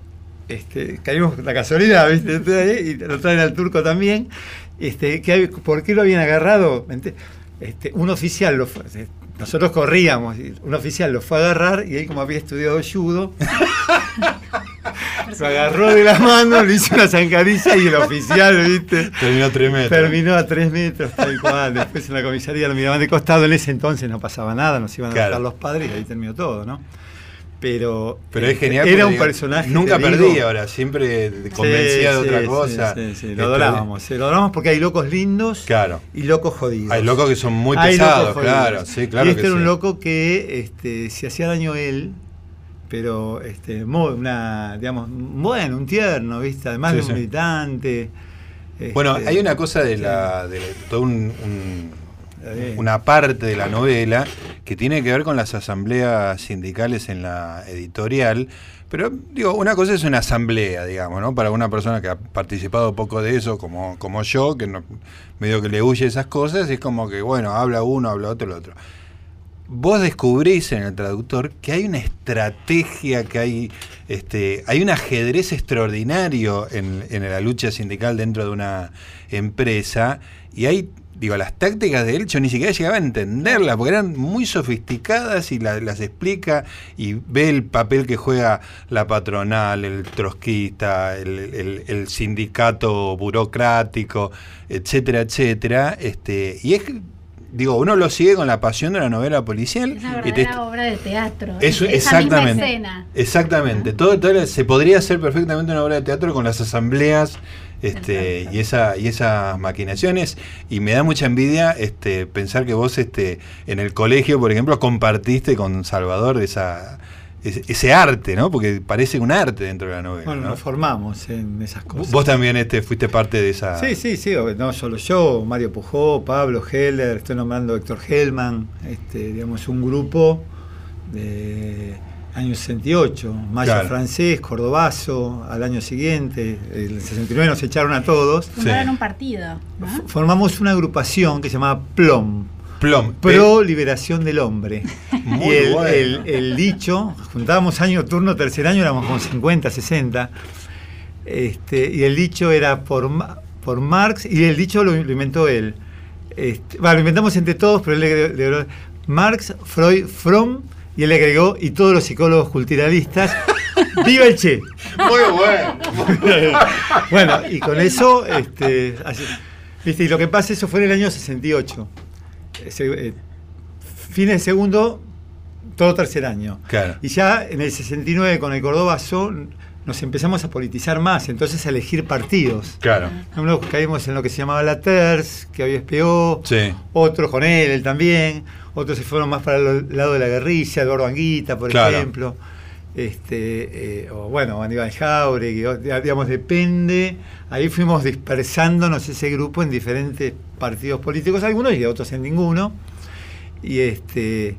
este, caímos la casualidad, ¿viste? Y lo traen al turco también. Este, que hay- ¿Por qué lo habían agarrado? Este, un oficial lo fue- nosotros corríamos, y un oficial lo fue a agarrar y él como había estudiado judo, [LAUGHS] lo agarró de la mano, le hizo una zancadilla y el oficial, ¿viste? Terminó tremendo. Terminó a tres metros, tal cual. Después en la comisaría lo miraban de costado. En ese entonces no pasaba nada, nos iban a Claro. buscar los padres y ahí terminó todo, ¿no? Pero, Pero es este, genial. Era un personaje. Nunca perdí ahora, siempre convencía de otra sí, cosa. Sí, sí, Este, lo adorábamos. lo adorábamos porque hay locos lindos Claro. y locos jodidos. Hay locos que son muy Hay pesados, claro. Sí, claro y este que era un loco que este, se hacía daño él, pero este, muy, una, digamos, bueno, un tierno, ¿viste? Además de un militante. Bueno, este, hay una cosa de la. de todo un- un- Eh, una parte de la novela que tiene que ver con las asambleas sindicales en la editorial. Pero digo, una cosa es una asamblea, digamos, ¿no? Para una persona que ha participado poco de eso, como, como yo, que no, medio que le huye esas cosas, es como que, bueno, habla uno, habla otro, el otro. Vos descubrís en el traductor que hay una estrategia, que hay, este, hay un ajedrez extraordinario en, en la lucha sindical dentro de una empresa y hay, digo, las tácticas de él yo ni siquiera llegaba a entenderlas porque eran muy sofisticadas y la- las explica y ve el papel que juega la patronal, el trotskista, el, el- el sindicato burocrático, etcétera, etcétera. Este, y es digo, uno lo sigue con la pasión de la novela policial. Es una y te- verdadera obra de teatro. eso, exactamente. misma escena. Exactamente. Todo, todo- se podría hacer perfectamente una obra de teatro con las asambleas este, y, esa, y esas maquinaciones. Y me da mucha envidia este, pensar que vos este, en el colegio, por ejemplo, compartiste con Salvador esa, ese, ese arte, ¿no? Porque parece un arte dentro de la novela. Bueno, ¿no? nos formamos en esas cosas. Vos también este, fuiste parte de esa. Sí, sí, sí, no solo yo, Mario Pujó, Pablo Heller, estoy nombrando a Héctor Hellman, este, digamos, un grupo de año 68, Mayo Claro. francés, Cordobazo, al año siguiente, el 69 nos echaron a todos. Fundaron Sí. un partido. ¿no? Formamos una agrupación que se llamaba PLOM, Plom. Pro Liberación del Hombre. [LAUGHS] Muy y el, bueno. el- el dicho, juntábamos año turno, tercer año, éramos como 50, 60, este, y el dicho era por, por Marx, y el dicho lo, lo inventó él. Este, bueno, lo inventamos entre todos, pero él le le Marx, Freud, Fromm, y él le agregó, y todos los psicólogos culturalistas, [LAUGHS] ¡viva el Che! Muy bueno. [LAUGHS] bueno, y con eso, este, así- ¿viste? y lo que pasa, eso fue en el año 68. Ese, eh, fines de segundo, todo tercer año. Claro. Y ya en el 69 con el Cordobazo nos empezamos a politizar más, entonces a elegir partidos. Claro. Unos caímos en lo que se llamaba la TERS, que había SPO, Sí. otros con él, él también, otros se fueron más para el lado de la guerrilla, Eduardo Anguita, por Claro. ejemplo, este, eh, o bueno, Aníbal Jauregui, digamos, depende, ahí fuimos dispersándonos ese grupo en diferentes partidos políticos, algunos y otros en ninguno, y este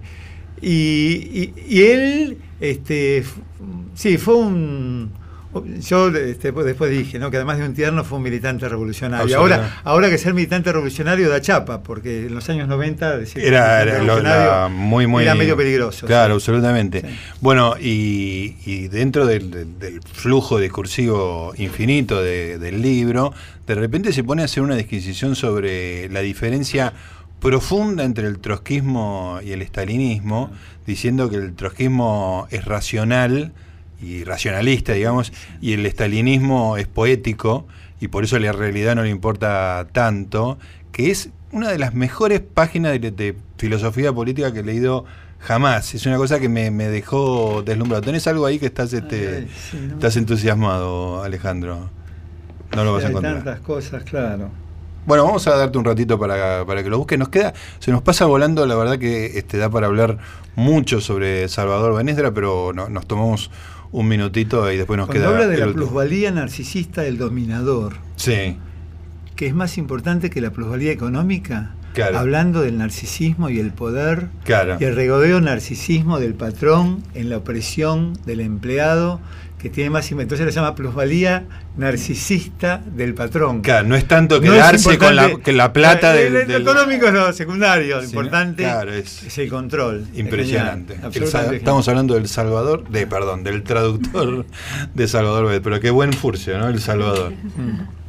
y, y- y él este sí fue un yo este, pues, después dije ¿no? que además de un tierno fue un militante revolucionario ahora ahora que ser militante revolucionario da chapa porque en los años 90 decir Era, era lo- la- muy, muy. era medio peligroso Claro, sí. absolutamente. Sí. Bueno, y, y dentro del, del- del flujo discursivo infinito de- del libro, de repente se pone a hacer una disquisición sobre la diferencia profunda entre el trotskismo y el estalinismo, diciendo que el trotskismo es racional y racionalista, digamos, y el estalinismo es poético, y por eso la realidad no le importa tanto, que es una de las mejores páginas de, de filosofía política que he leído jamás. Es una cosa que me, me dejó deslumbrado. ¿Tenés algo ahí que estás, este, Ay, sí, ¿no? estás entusiasmado, Alejandro? No lo vas a hay encontrar. tantas cosas claro Bueno, vamos a darte un ratito para, para que lo busques. Nos queda, se nos pasa volando, la verdad que este, da para hablar mucho sobre Salvador Benesdra, pero no- nos tomamos un minutito y después nos cuando queda. habla de la último. plusvalía narcisista del dominador Sí, que es más importante que la plusvalía económica Claro. hablando del narcisismo y el poder claro. Y el regodeo narcisismo del patrón en la opresión del empleado que tiene más entonces le llama plusvalía narcisista del patrón. Claro, no es tanto quedarse con la, que la plata eh, el, del, económico es lo secundario, lo importante es, el control. Impresionante. Estamos hablando del Salvador, de perdón, del traductor [LAUGHS] de Salvador pero qué buen furcio, ¿no? El Salvador. Mm.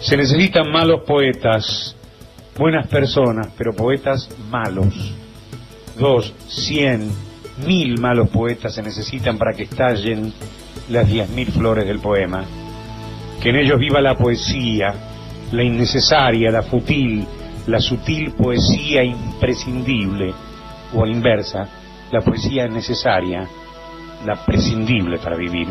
Se necesitan malos poetas, buenas personas, pero poetas malos. Dos, cien, mil malos poetas se necesitan para que estallen las diez mil flores del poema. Que en ellos viva la poesía, la innecesaria, la futil, la sutil poesía imprescindible, o a inversa, la poesía necesaria, la prescindible para vivir.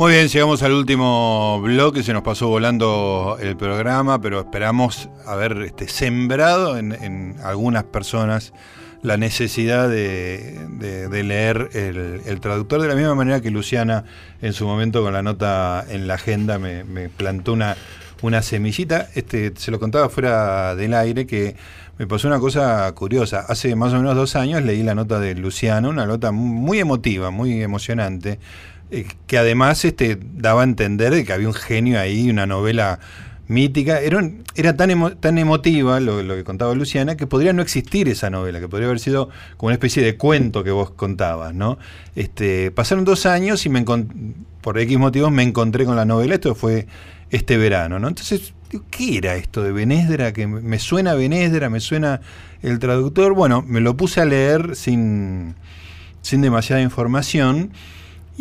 Muy bien, llegamos al último bloque, se nos pasó volando el programa, pero esperamos haber este, sembrado en, en algunas personas la necesidad de, leer el, el traductor de la misma manera que Luciana en su momento con la nota en la agenda me, plantó una, una semillita. Este, se lo contaba fuera del aire que me pasó una cosa curiosa. Hace más o menos dos años leí la nota de Luciano, una nota muy emotiva, muy emocionante, eh, que además este, daba a entender de que había un genio ahí, una novela mítica. Era, era tan, emo- tan emotiva lo, que contaba Luciana que podría no existir esa novela, que podría haber sido como una especie de cuento que vos contabas, ¿no? Este, pasaron dos años y me por X motivos me encontré con la novela. Esto fue este verano, ¿no? Entonces, ¿qué era esto de Benesdra? Que me suena Benesdra, me suena el traductor. Bueno, me lo puse a leer sin, sin demasiada información.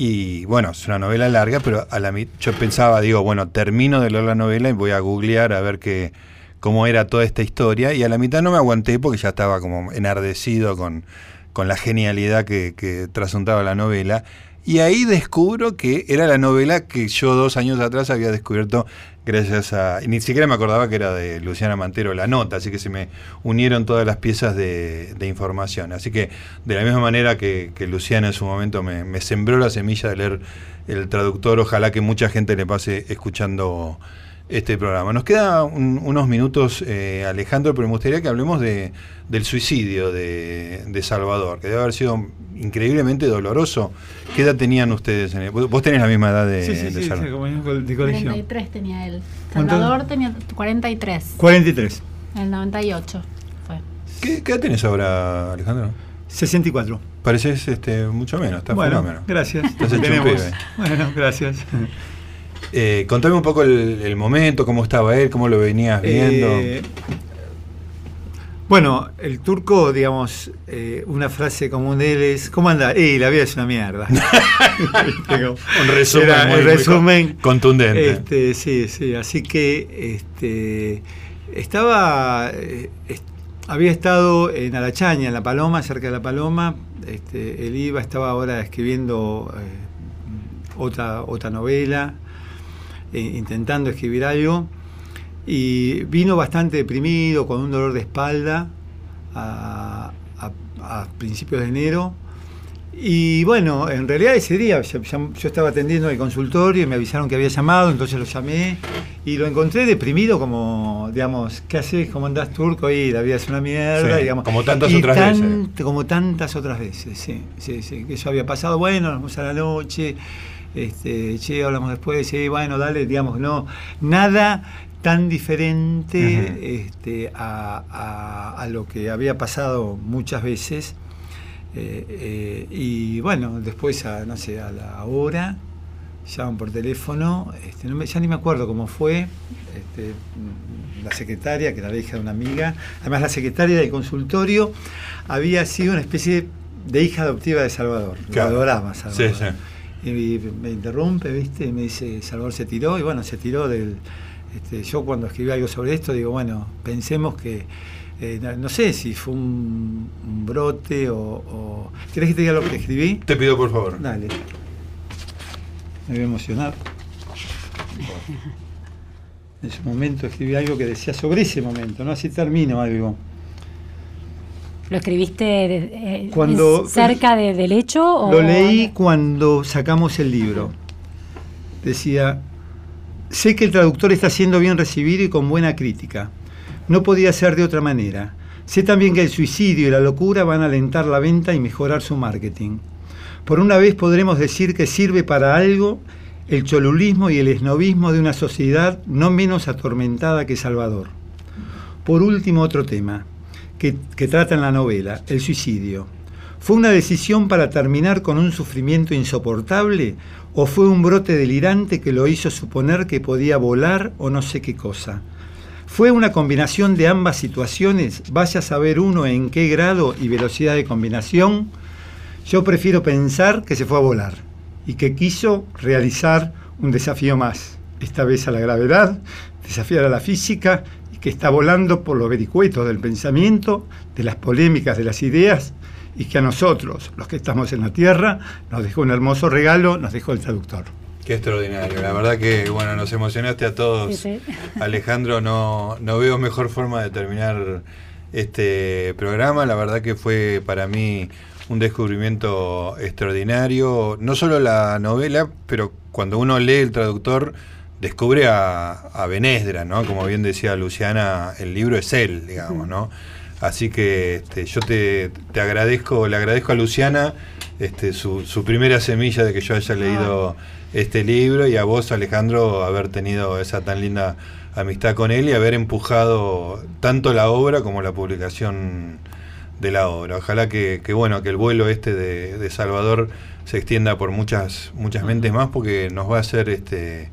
Y bueno, es una novela larga, pero a la yo pensaba, digo, bueno, termino de leer la novela y voy a googlear a ver qué, cómo era toda esta historia. Y a la mitad no me aguanté porque ya estaba como enardecido con, con la genialidad que, que trasuntaba la novela. Y ahí descubro que era la novela que yo dos años atrás había descubierto gracias a... ni siquiera me acordaba que era de Luciana Mantero la nota, así que se me unieron todas las piezas de, información. Así que de la misma manera que, Luciana en su momento me, me sembró la semilla de leer el traductor, ojalá que mucha gente le pase escuchando este programa. Nos queda un- unos minutos, eh, Alejandro, pero me gustaría que hablemos de, del suicidio de, de Salvador, que debe haber sido increíblemente doloroso. ¿Qué edad tenían ustedes? en el- vos tenés la misma edad de, Sí, sí, de sí, sí, Salvador. de colegio. 43 tenía él. ¿Cuánto? Salvador tenía 43. 43. En el 98 fue. ¿Qué, qué edad tenés ahora, Alejandro? 64. Pareces este, mucho menos, está bueno, fenómeno. gracias. Estás hecho un Tenemos. pibe. Bueno, gracias. Eh, contame un poco el, el momento, cómo estaba él, cómo lo venías viendo. Eh, bueno, el turco, digamos, eh, una frase común de él es, ¿cómo anda? Eh, la vida es una mierda. [LAUGHS] [LAUGHS] Un resumen, era muy- contundente. Este, sí, sí, así que este, estaba, est- había estado en Arachaña, en La Paloma, cerca de La Paloma. Este, él iba, estaba ahora escribiendo otra, otra novela, eh, intentando escribir algo. Y vino bastante deprimido, con un dolor de espalda, a, a- a principios de enero. Y bueno, en realidad ese día yo estaba atendiendo el consultorio y me avisaron que había llamado, entonces lo llamé y lo encontré deprimido como, digamos, ¿qué haces? ¿Cómo andás turco? Y la vida es una mierda, Sí, digamos. como tantas Y otras tan- veces. Como tantas otras veces, sí, sí, sí, que eso había pasado, bueno, nos vamos a la noche, este, che, hablamos después, sí, bueno, dale, digamos, no, nada tan diferente este, a, a- a lo que había pasado muchas veces. Eh, eh, y bueno, después, a, no sé, a la hora, llaman por teléfono, este, no me- ya ni me acuerdo cómo fue, este, la secretaria, que era la hija de una amiga, además la secretaria del consultorio había sido una especie de hija adoptiva de Salvador, Claro. lo adoraba Salvador. Sí, sí. Y me interrumpe, ¿viste? Y me dice, Salvador se tiró, y bueno, se tiró del... Este, yo cuando escribí algo sobre esto, digo, bueno, pensemos que, eh, no, no sé si fue un, un brote o, o- ¿Querés que te diga lo que escribí? Te pido por favor. Dale. Me voy a emocionar. [LAUGHS] En ese momento escribí algo que decía sobre ese momento, ¿no? Así termino algo. ¿Lo escribiste de- eh, Cuando- cerca de- del hecho? O... Lo leí cuando sacamos el libro. Decía, sé que el traductor está siendo bien recibido y con buena crítica. No podía ser de otra manera. Sé también que el suicidio y la locura van a alentar la venta y mejorar su marketing. Por una vez podremos decir que sirve para algo el cholulismo y el esnovismo de una sociedad no menos atormentada que Salvador. Por último, otro tema. Que, trata en la novela, el suicidio. ¿Fue una decisión para terminar con un sufrimiento insoportable o fue un brote delirante que lo hizo suponer que podía volar o no sé qué cosa? ¿Fue una combinación de ambas situaciones? Vaya a saber uno en qué grado y velocidad de combinación. Yo prefiero pensar que se fue a volar y que quiso realizar un desafío más, esta vez a la gravedad, desafiar a la física que está volando por los vericuetos del pensamiento, de las polémicas de las ideas y que a nosotros, los que estamos en la Tierra, nos dejó un hermoso regalo, nos dejó el traductor. Qué extraordinario, la verdad que bueno, nos emocionaste a todos. Sí, sí. [LAUGHS] Alejandro, no, no veo mejor forma de terminar este programa, la verdad que fue para mí un descubrimiento extraordinario, no solo la novela, pero cuando uno lee el traductor descubre a, a Benesdra, ¿no? Como bien decía Luciana, el libro es él, digamos, ¿no? Así que este, yo te, te agradezco, le agradezco a Luciana este, su, su primera semilla de que yo haya leído este libro y a vos, Alejandro, haber tenido esa tan linda amistad con él y haber empujado tanto la obra como la publicación de la obra. Ojalá que, que bueno, que el vuelo este de, de Salvador se extienda por muchas, muchas mentes más porque nos va a hacer este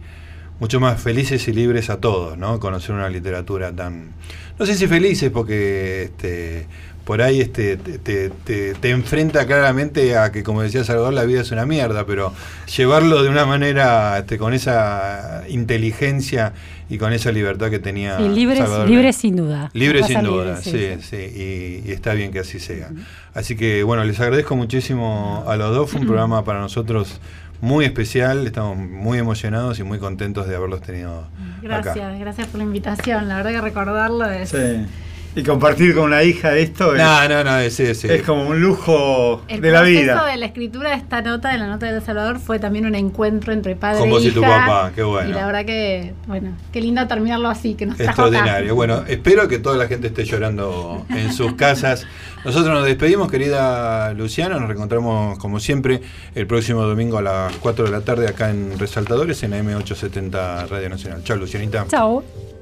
mucho más felices y libres a todos, ¿no? Conocer una literatura tan, no sé si felices porque este, por ahí este, te, te- te- te enfrenta claramente a que, como decía Salvador, la vida es una mierda, pero llevarlo de una manera este, con esa inteligencia y con esa libertad que tenía Sí, libres, Salvador. libres sin duda. Libre Pasa sin libre, duda, sí, sí, y, y está bien que así sea. Así que bueno, les agradezco muchísimo a los dos, fue un [CLEARS THROAT] programa para nosotros muy especial, estamos muy emocionados y muy contentos de haberlos tenido Gracias, acá. gracias por la invitación. La verdad que recordarlo es... Sí. Y compartir con una hija esto es, No, no, no, sí, sí. es como un lujo El de la proceso vida. de la escritura de esta nota, de la nota de El Salvador, fue también un encuentro entre padre Con e vos y hija. tu papá, qué bueno. Y la verdad que, bueno, qué lindo terminarlo así, que nos trajo. Extraordinario. Bueno, espero que toda la gente esté llorando en sus casas. Nosotros nos despedimos, querida Luciana. Nos reencontramos, como siempre, el próximo domingo a las 4 de la tarde acá en Resaltadores, en AM870 Radio Nacional. Chao, Lucianita. Chao.